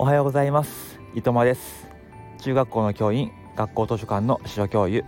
おはようございます。伊藤間です。中学校の教員学校図書館の白教諭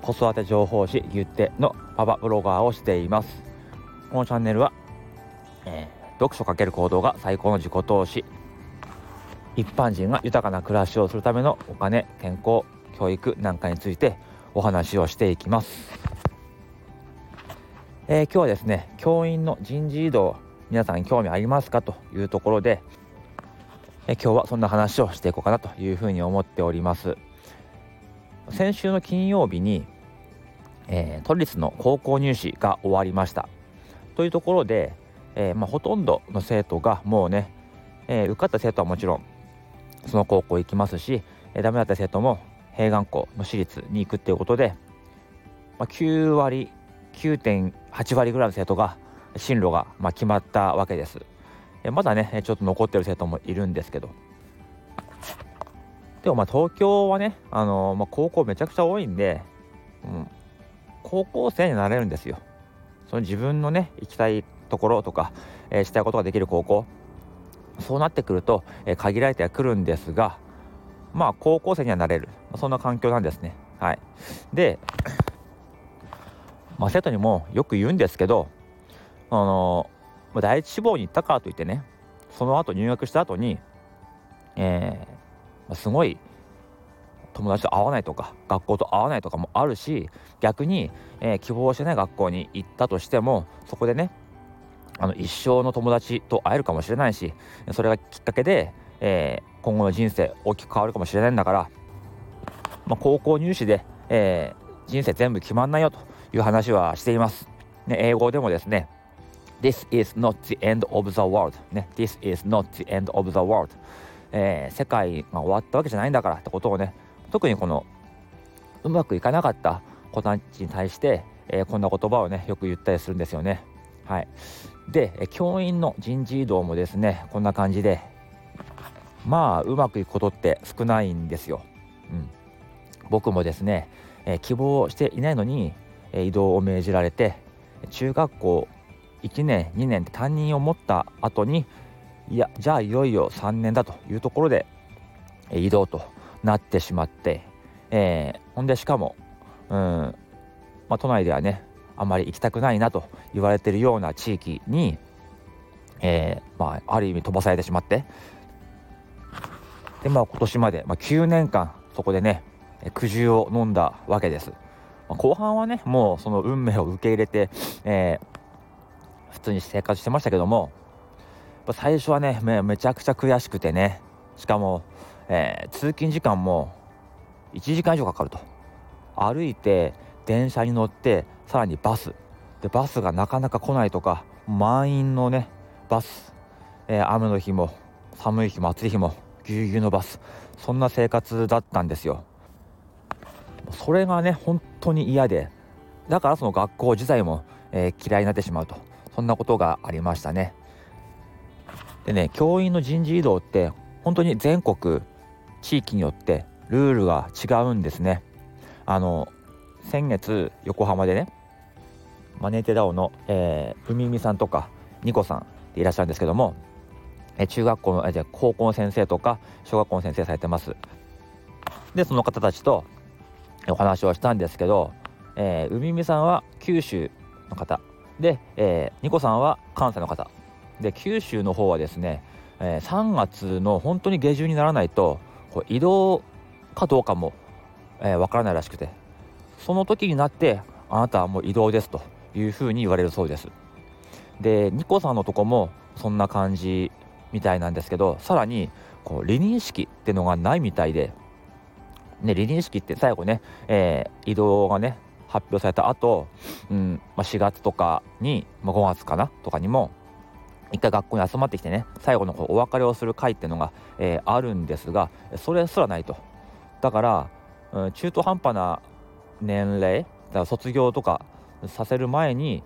子育て情報誌ギュッテのパパブロガーをしています。このチャンネルは、えー、読書×行動が最高の自己投資。一般人が豊かな暮らしをするためのお金健康教育なんかについてお話をしていきます、えー、今日はですね教員の人事異動皆さん興味ありますか？というところで、え今日はそんな話をしていこうかなというふうに思っております先週の金曜日に、えー、都立の高校入試が終わりましたというところで、えー、まあ、ほとんどの生徒がもうね、えー、受かった生徒はもちろんその高校行きますし、えー、ダメだった生徒も併願校の私立に行くっていうことで、まあ、9割9.8割ぐらいの生徒が進路がま決まったわけです。まだねちょっと残ってる生徒もいるんですけどでもま東京はね、あの、まあ、高校めちゃくちゃ多いんで、うん、高校生になれるんですよ。その自分のね行きたいところとか、えー、したいことができる高校そうなってくると、えー、限られてはくるんですがまあ高校生にはなれるそんな環境なんですね。はい、で、まあ、生徒にもよく言うんですけどあのまあ、第一志望に行ったからといってねその後入学した後に、えー、すごい友達と会わないとか学校と会わないとかもあるし逆に、えー、希望してない学校に行ったとしてもそこでねあの一生の友達と会えるかもしれないしそれがきっかけで、えー、今後の人生大きく変わるかもしれないんだから、まあ、高校入試で、えー、人生全部決まんないよという話はしています。ね、英語でもですね This is not the end of the world. ね。This is not the end of the world. えー、世界が終わったわけじゃないんだからってことをね特にこのうまくいかなかった子たちに対して、えー、こんな言葉をねよく言ったりするんですよね。はい、で、教員の人事異動もですねこんな感じでまあうまくいくことって少ないんですよ。うん、僕もですね、えー、希望していないのに、え移動を命じられて中学校1年2年って担任を持った後にいやじゃあいよいよ3年だというところで移動となってしまって、えー、ほんでしかもうん、まあ、都内ではねあまり行きたくないなと言われてるような地域に、えー、まあ、ある意味飛ばされてしまってでまあ今年まで、まあ、9年間そこでね苦渋を飲んだわけです。まあ、後半はねもうその運命を受け入れて、えー、普通に生活してましたけども最初はねめちゃくちゃ悔しくてねしかも、えー、通勤時間も1時間以上かかると。歩いて電車に乗ってさらにバス。でバスがなかなか来ないとか満員のねバス、えー、雨の日も寒い日も暑い日もぎゅうぎゅうのバス。そんな生活だったんですよ。それがね本当に嫌で。だからその学校自体も、えー、嫌いになってしまうと。そんなことがありましたね。でね教員の人事異動って本当に全国地域によってルールが違うんですね。あの先月横浜でねマネーテダオの、えー、海さんとかニコさんでいらっしゃるんですけども、え中学校のあじゃ高校の先生とか小学校の先生されてます。でその方たちとお話をしたんですけど、えー、海さんは九州の方で、えー、ニコさんは関西の方。で九州の方はですね、えー、3月の本当に下旬にならないとこう移動かどうかもわ、えー、からないらしくてその時になってあなたはもう移動ですというふうに言われるそうです。でニコさんのとこもそんな感じみたいなんですけどさらにこう離任式ってのがないみたいで、ね、離任式って最後ね、えー、移動がね発表された後、うんまあ、4月とかに、まあ、5月かなとかにも一回学校に集まってきてね最後のこうお別れをする会っていうのが、えー、あるんですがそれすらないと。だから、うん、中途半端な年齢だから卒業とかさせる前に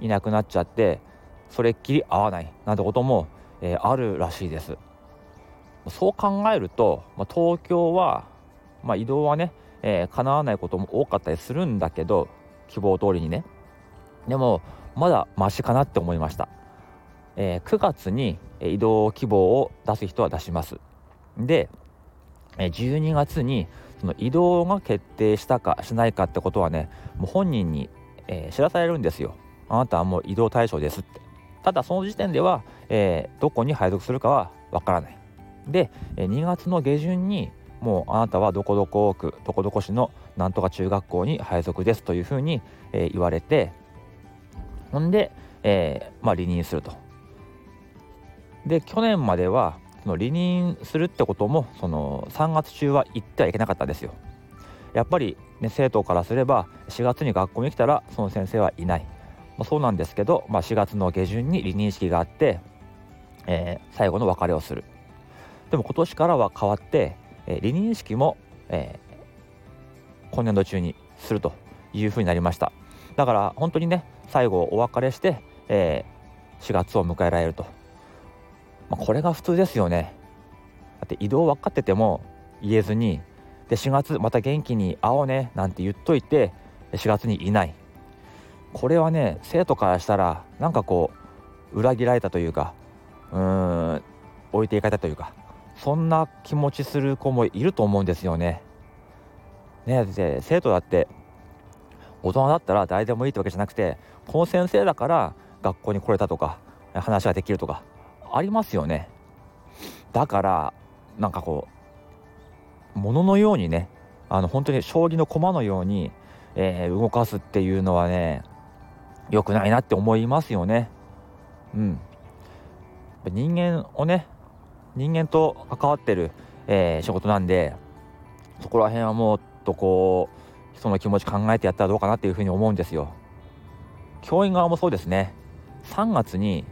いなくなっちゃってそれっきり会わないなんてことも、えー、あるらしいです。そう考えると、まあ、東京は、まあ、移動はねえー、叶わないことも多かったりするんだけど希望通りにね。でもまだマシかなって思いました、えー、9月に移動希望を出す人は出します。で12月にその移動が決定したかしないかってことはねもう本人に、えー、知らされるんですよ。あなたはもう移動対象ですって。ただその時点では、えー、どこに配属するかはわからない。で2月の下旬にもうあなたはどこどこ区どこどこ市のなんとか中学校に配属ですというふうに、えー、言われてほんで、えー、まあ、離任すると。で去年まではその離任するってこともその3月中は言ってはいけなかったんですよ。やっぱり、ね、生徒からすれば4月に学校に来たらその先生はいない、まあ、そうなんですけど、まあ、4月の下旬に離任式があって、えー、最後の別れをするでも今年からは変わって、え、離任式も、え、今年度中にするというふうになりました。だから本当にね最後お別れして、え、4月を迎えられると、まあ、これが普通ですよね。だって移動分かってても言えずにで4月また元気に会おうねなんて言っといて4月にいない。これはね生徒からしたらなんかこう裏切られたというかうーん置いていかれたというかそんな気持ちする子もいると思うんですよね。ねで生徒だって大人だったら誰でもいいってわけじゃなくてこの先生だから学校に来れたとか話ができるとかありますよね。だからなんかこうもののようにねあの本当に将棋の駒のように、えー、動かすっていうのはね良くないなって思いますよね。うん。人間をね人間と関わってる、えー、仕事なんでそこら辺はもっとこう人の気持ち考えてやったらどうかなっていうふうに思うんですよ。教員側もそうですね。3月に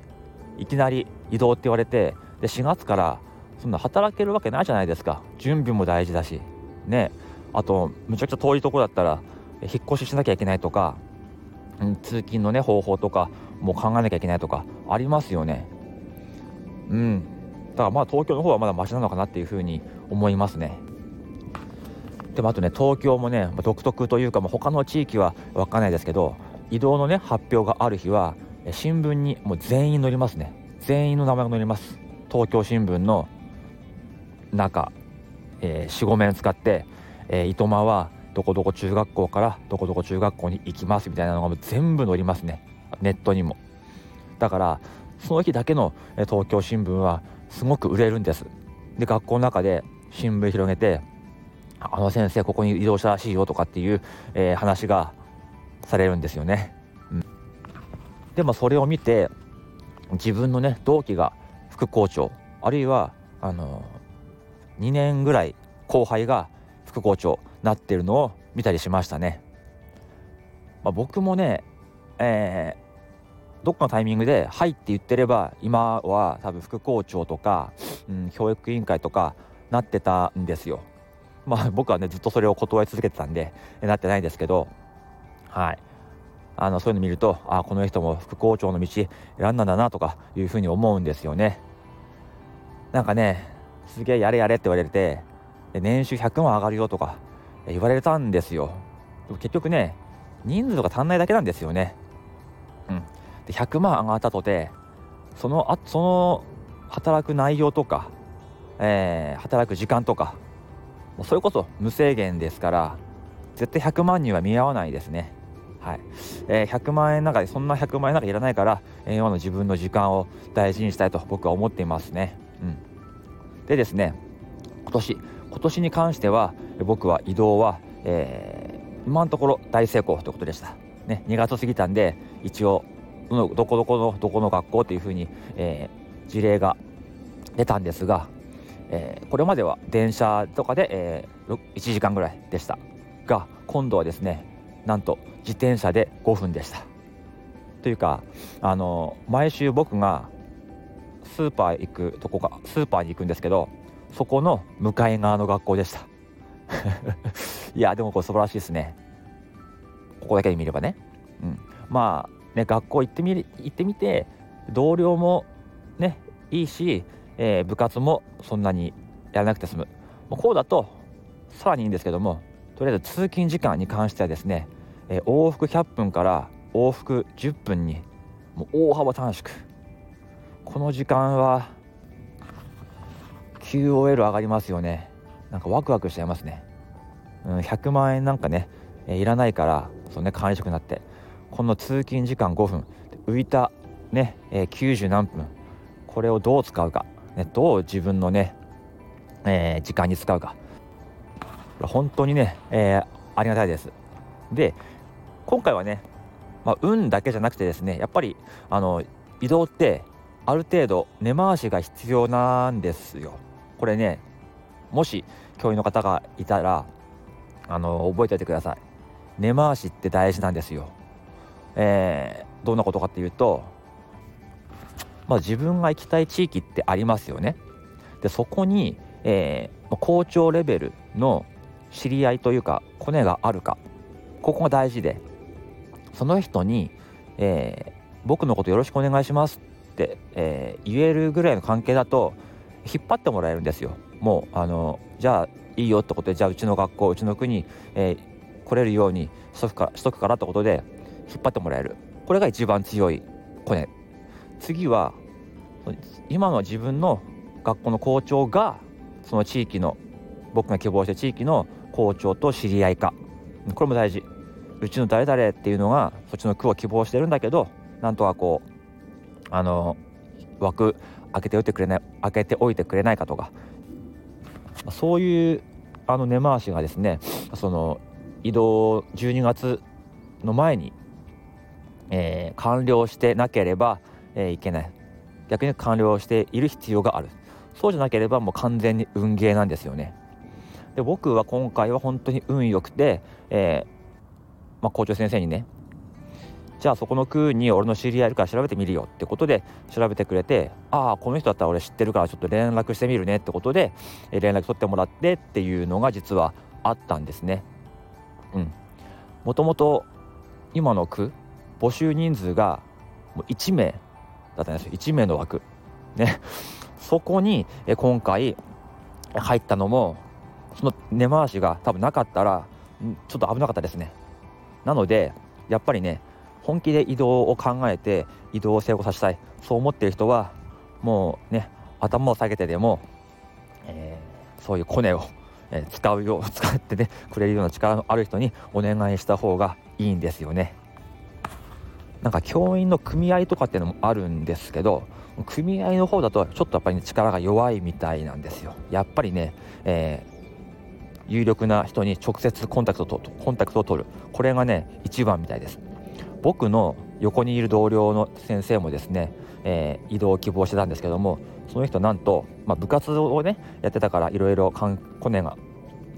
いきなり移動って言われてで4月からそんな働けるわけないじゃないですか。準備も大事だし。ね。あとむちゃくちゃ遠いとこだったら引っ越ししなきゃいけないとか、通勤のね方法とかも考えなきゃいけないとかありますよね。うん。だからまあ東京の方はまだマシなのかなっていうふうに思いますね。でもあとね東京もね独特というかもう他の地域は分かんないですけど移動のね発表がある日は新聞にもう全員載りますね。全員の名前が載ります。東京新聞の中、えー、45面使って、えー、糸間はどこどこ中学校からどこどこ中学校に行きますみたいなのが全部載りますね。ネットにも。だからその日だけの東京新聞はすごく売れるんです。で学校の中で新聞広げてあの先生ここに移動したらしいよとかっていう、えー、話がされるんですよね、うん、でもそれを見て自分のね同期が副校長あるいはあの2年ぐらい後輩が副校長なってるのを見たりしましたね、まあ、僕もね、えどっかのタイミングで「はい」って言ってれば今は多分副校長とか、うん、教育委員会とかなってたんですよ。まあ僕はねずっとそれを断り続けてたんでなってないんですけどはいあのそういうの見るとあこの人も副校長の道選んだんだなとかいうふうに思うんですよね。なんかねすげえやれやれって言われて年収100万上がるよとか言われたんですよ。でも結局ね人数が足んないだけなんですよね。うんで100万上がったとてそのあその働く内容とか、えー、働く時間とかもうそれこそ無制限ですから絶対100万には見合わないですね。はいえー、100万円なんかそんな100万円なんかいらないから、えー、今の自分の時間を大事にしたいと僕は思っていますね。うん、でですね今年今年に関しては僕は移動は、えー、今のところ大成功ということでした。ね、2月過ぎたんで一応どのどこどこのどこの学校というふうに、えー、事例が出たんですが、えー、これまでは電車とかで、えー、1時間ぐらいでしたが今度はですねなんと自転車で5分でした。というかあの毎週僕がスーパー行くとこがスーパーに行くんですけどそこの向かい側の学校でした。いやでもこれ素晴らしいですね。ここだけで見ればね、うん、まあね、学校行ってみ行ってみて同僚もねいいし、えー、部活もそんなにやらなくて済む。もうこうだとさらにいいんですけどもとりあえず通勤時間に関してはですね、えー、往復100分から往復10分にもう大幅短縮。この時間は QOL 上がりますよね。なんかワクワクしちゃいますね、うん、100万円なんかね、えー、いらないからそうね管理職になって。この通勤時間5分。浮いたね、えー、90何分。これをどう使うか、ね、どう自分のね、えー、時間に使うか。本当にね、えー、ありがたいです。で今回はね、まあ、運だけじゃなくてですねやっぱりあの移動ってある程度根回しが必要なんですよ。これねもし教員の方がいたらあの覚えておいてください。根回しって大事なんですよ。えー、どんなことかっていうとまあ、自分が行きたい地域ってありますよね。でそこに、えー、校長レベルの知り合いというかコネがあるかここが大事でその人に、えー、僕のことよろしくお願いしますって、えー、言えるぐらいの関係だと引っ張ってもらえるんですよ。もうあのじゃあいいよってことでじゃあうちの学校うちの国、えー、来れるようにしとくかしとくからってことで引っ張ってもらえる。これが一番強いコネ。次は今の自分の学校の校長がその地域の僕が希望した地域の校長と知り合いか。これも大事。うちの誰々っていうのがそっちの区を希望してるんだけどなんとかこうあの枠開けておいてくれない開けておいてくれないかとか。そういうあの根回しがですねその移動12月の前に、えー、完了してなければ、えー、いけない。逆に完了している必要がある。そうじゃなければもう完全に運ゲーなんですよね。で僕は今回は本当に運良くて、えー、まあ、校長先生にねじゃあそこの区に俺の知り合いいるから調べてみるよってことで調べてくれてああこの人だったら俺知ってるからちょっと連絡してみるねってことで連絡取ってもらってっていうのが実はあったんですね。うん。もともと今の区募集人数がもう1名だったんですよ。1名の枠。ね。そこに今回入ったのもその根回しが多分なかったらちょっと危なかったですね。なのでやっぱりね本気で移動を考えて移動を成功させたい。そう思っている人はもうね頭を下げてでも、えー、そういうコネを、えー、使うよう使ってねくれるような力のある人にお願いした方がいいんですよね。なんか教員の組合とかっていうのもあるんですけど組合の方だとちょっとやっぱり、ね、力が弱いみたいなんですよ。やっぱりね、えー、有力な人に直接コンタクトとコンタクトを取る。これがね一番みたいです。僕の横にいる同僚の先生もですね、えー、移動を希望してたんですけどもその人なんと、まあ、部活をねやってたからいろいろコネが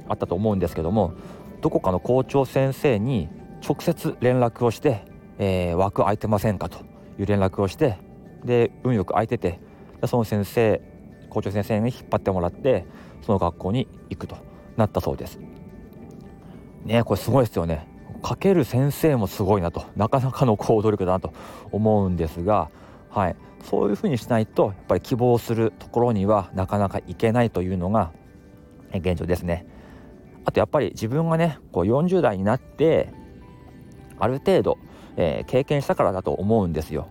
あったと思うんですけどもどこかの校長先生に直接連絡をしてえー、枠空いてませんかという連絡をしてで運よく空いててその先生校長先生に引っ張ってもらってその学校に行くとなったそうです。ねこれすごいですよね。かける先生もすごいなと。なかなかの行動力だなと思うんですがはい。そういうふうにしないとやっぱり希望するところにはなかなか行けないというのが現状ですね。あとやっぱり自分がねこう40代になってある程度えー、経験したからだと思うんですよ。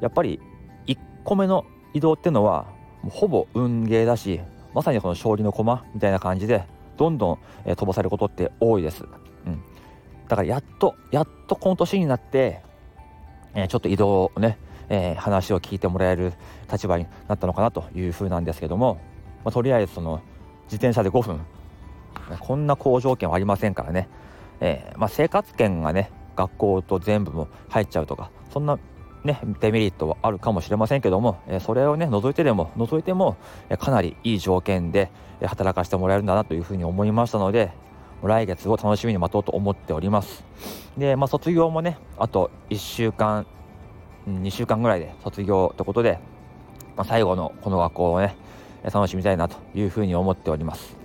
やっぱり1個目の移動ってのはほぼ運ゲーだしまさにその勝利の駒みたいな感じでどんどん、えー、飛ばされることって多いです。うん、だからやっとやっとこの年になって、えー、ちょっと移動をね、えー、話を聞いてもらえる立場になったのかなというふうなんですけども、まあ、とりあえずその自転車で5分こんな好条件はありませんからね、えーまあ、生活圏がね学校と全部も入っちゃうとかそんなね、デメリットはあるかもしれませんけども、えそれをね除いてでも除いても、えかなりいい条件で働かせてもらえるんだなというふうに思いましたので来月を楽しみに待とうと思っております。で、まあ、卒業もねあと1週間2週間ぐらいで卒業ということで、まあ、最後のこの学校をね楽しみたいなというふうに思っております。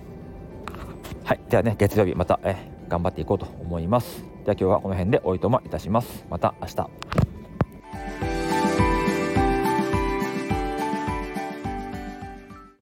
はい。ではね月曜日またえ頑張っていこうと思います。では今日はこの辺でおいとまいたします。また明日。